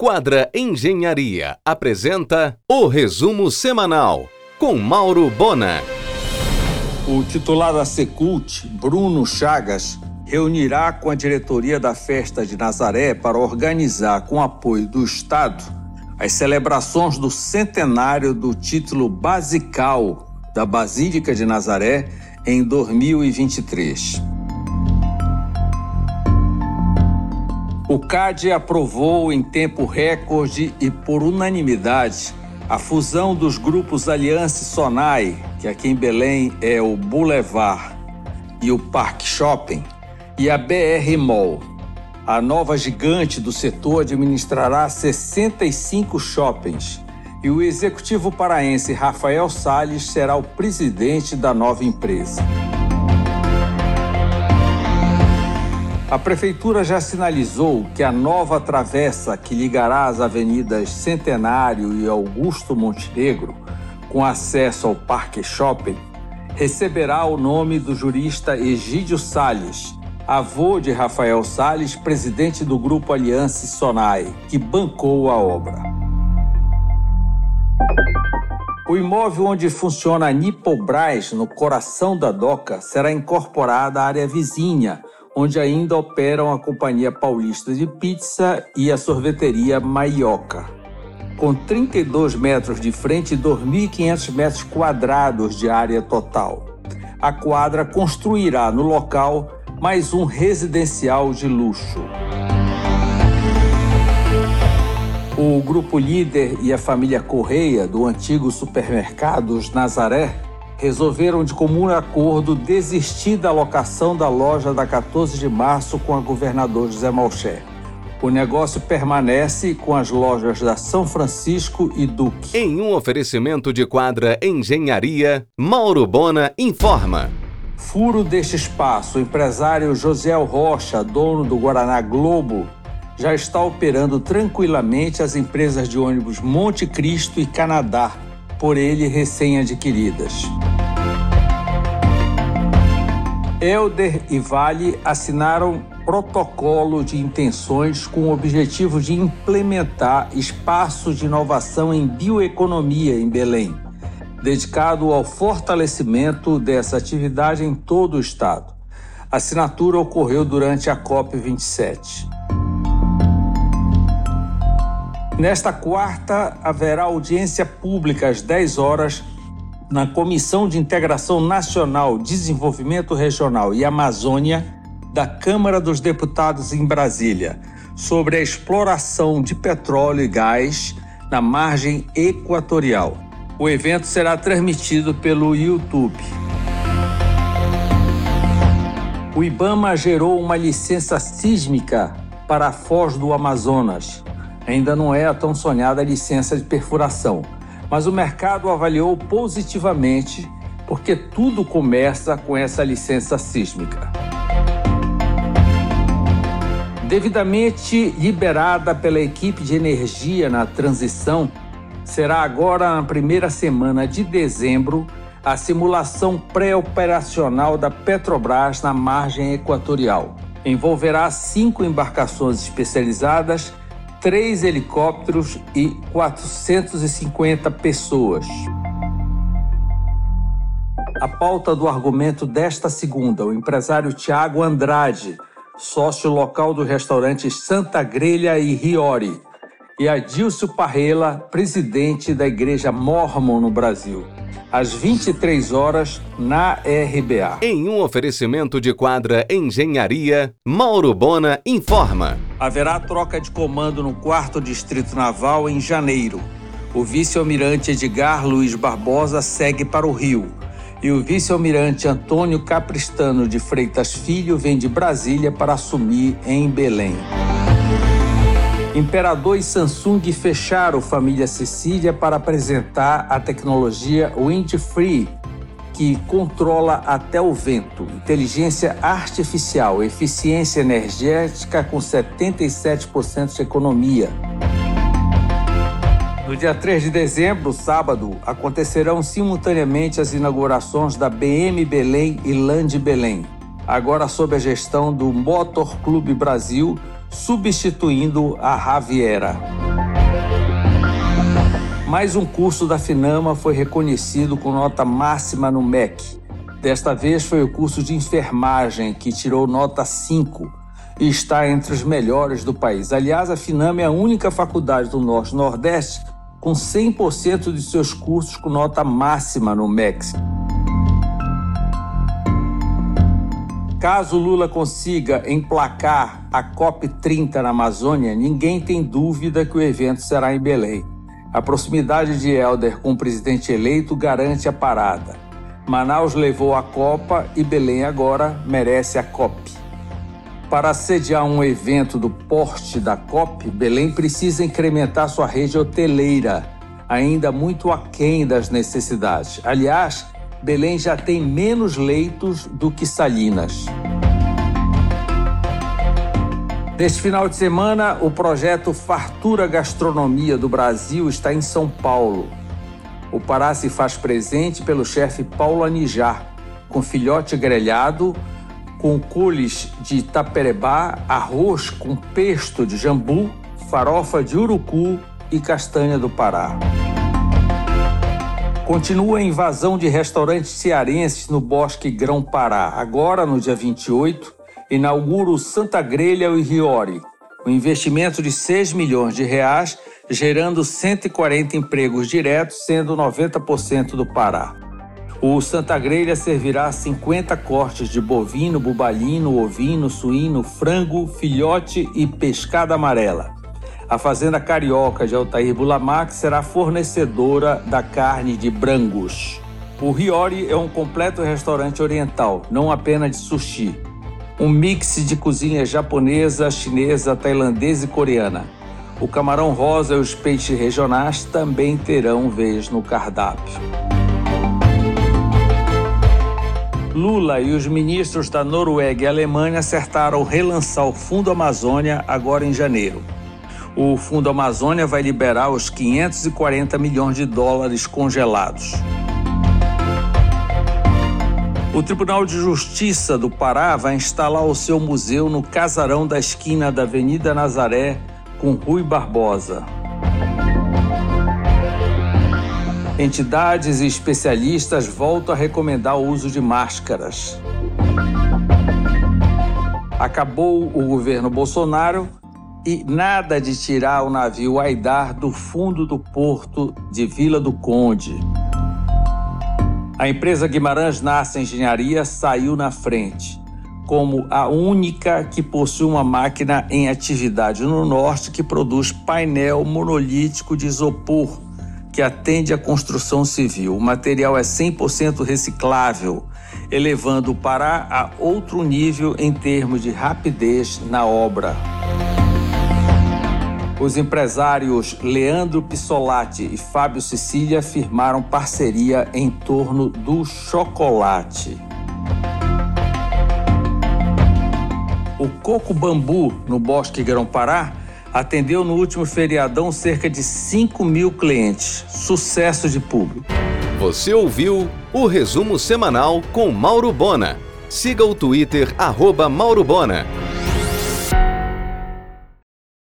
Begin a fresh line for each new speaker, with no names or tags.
Quadra Engenharia apresenta o resumo semanal com Mauro Bona.
O titular da Secult, Bruno Chagas, reunirá com a diretoria da Festa de Nazaré para organizar, com apoio do Estado, as celebrações do centenário do título basical da Basílica de Nazaré em 2023. O CAD aprovou em tempo recorde e por unanimidade a fusão dos grupos Aliança Sonai, que aqui em Belém é o Boulevard e o Parque Shopping, e a BR Mall. A nova gigante do setor administrará 65 shoppings e o executivo paraense Rafael Salles será o presidente da nova empresa. A prefeitura já sinalizou que a nova travessa que ligará as avenidas Centenário e Augusto Montenegro, com acesso ao Parque Shopping, receberá o nome do jurista Egídio Salles, avô de Rafael Salles, presidente do grupo Aliança Sonai, que bancou a obra. O imóvel onde funciona a Nipobras, no coração da doca, será incorporada à área vizinha, onde ainda operam a Companhia Paulista de Pizza e a sorveteria Maioca. Com 32 metros de frente e 2.500 metros quadrados de área total. A quadra construirá no local mais um residencial de luxo. O grupo líder e a família Correia, do antigo supermercados Nazaré, resolveram de comum acordo desistir da locação da loja da 14 de março com a governador José Malcher. O negócio permanece com as lojas da São Francisco e Duque.
Em um oferecimento de quadra Engenharia, Mauro Bona informa.
Furo deste espaço, o empresário Josiel Rocha, dono do Guaraná Globo, já está operando tranquilamente as empresas de ônibus Monte Cristo e Canadá, por ele recém-adquiridas. Elder e Vale assinaram protocolo de intenções com o objetivo de implementar espaços de inovação em bioeconomia em Belém, dedicado ao fortalecimento dessa atividade em todo o estado. A assinatura ocorreu durante a COP27. Nesta quarta, haverá audiência pública às 10 horas na Comissão de Integração Nacional, Desenvolvimento Regional e Amazônia da Câmara dos Deputados em Brasília, sobre a exploração de petróleo e gás na margem equatorial. O evento será transmitido pelo YouTube. O IBAMA gerou uma licença sísmica para a Foz do Amazonas. Ainda não é a tão sonhada licença de perfuração mas o mercado avaliou positivamente porque tudo começa com essa licença sísmica. Devidamente liberada pela equipe de energia na transição, será agora na primeira semana de dezembro a simulação pré-operacional da Petrobras na margem equatorial. Envolverá cinco embarcações especializadas três helicópteros e 450 pessoas. A pauta do argumento desta segunda, o empresário Tiago Andrade, sócio local do restaurante Santa Grelha e Riori, e Adilcio Parrela, presidente da Igreja Mormon no Brasil às 23 horas na RBA.
Em um oferecimento de quadra Engenharia, Mauro Bona informa.
Haverá troca de comando no 4 Distrito Naval em janeiro. O vice-almirante Edgar Luiz Barbosa segue para o Rio. E o vice-almirante Antônio Capristano de Freitas Filho vem de Brasília para assumir em Belém. Imperador e Samsung fecharam família Cecília para apresentar a tecnologia Wind Free, que controla até o vento, inteligência artificial, eficiência energética com 77% de economia. No dia 3 de dezembro, sábado, acontecerão simultaneamente as inaugurações da BM Belém e Land Belém, agora sob a gestão do Motor Clube Brasil, substituindo a Raviera. Mais um curso da Finama foi reconhecido com nota máxima no MEC. Desta vez foi o curso de enfermagem, que tirou nota 5 e está entre os melhores do país. Aliás, a Finama é a única faculdade do Norte-Nordeste com 100% de seus cursos com nota máxima no MEC. Caso Lula consiga emplacar a COP30 na Amazônia, ninguém tem dúvida que o evento será em Belém. A proximidade de Helder com o presidente eleito garante a parada. Manaus levou a Copa e Belém agora merece a COP. Para sediar um evento do porte da COP, Belém precisa incrementar sua rede hoteleira, ainda muito aquém das necessidades. Aliás, Belém já tem menos leitos do que Salinas. Neste final de semana, o projeto Fartura Gastronomia do Brasil está em São Paulo. O Pará se faz presente pelo chefe Paulo Anijar, com filhote grelhado, com coules de taperebá, arroz com pesto de jambu, farofa de urucu e castanha do Pará. Continua a invasão de restaurantes cearenses no Bosque Grão Pará. Agora, no dia 28, inaugura o Santa Grelha e Riori, um investimento de 6 milhões de reais, gerando 140 empregos diretos, sendo 90% do Pará. O Santa Grelha servirá 50 cortes de bovino, bubalino, ovino, suíno, frango, filhote e pescada amarela. A Fazenda Carioca de Altair Bulamac será fornecedora da carne de brangos. O Riori é um completo restaurante oriental, não apenas de sushi. Um mix de cozinha japonesa, chinesa, tailandesa e coreana. O camarão rosa e os peixes regionais também terão vez no cardápio. Lula e os ministros da Noruega e Alemanha acertaram relançar o Fundo Amazônia agora em janeiro o Fundo Amazônia vai liberar os 540 milhões de dólares congelados. O Tribunal de Justiça do Pará vai instalar o seu museu no casarão da esquina da Avenida Nazaré com Rui Barbosa. Entidades e especialistas voltam a recomendar o uso de máscaras. Acabou o governo Bolsonaro e nada de tirar o navio Aidar do fundo do porto de Vila do Conde. A empresa Guimarães Nasce Engenharia saiu na frente, como a única que possui uma máquina em atividade no norte que produz painel monolítico de isopor que atende à construção civil. O material é 100% reciclável, elevando o Pará a outro nível em termos de rapidez na obra. Os empresários Leandro Pissolati e Fábio Sicília firmaram parceria em torno do chocolate. O Coco Bambu, no Bosque Grão-Pará, atendeu no último feriadão cerca de 5 mil clientes. Sucesso de público.
Você ouviu o resumo semanal com Mauro Bona. Siga o Twitter, arroba Mauro Bona.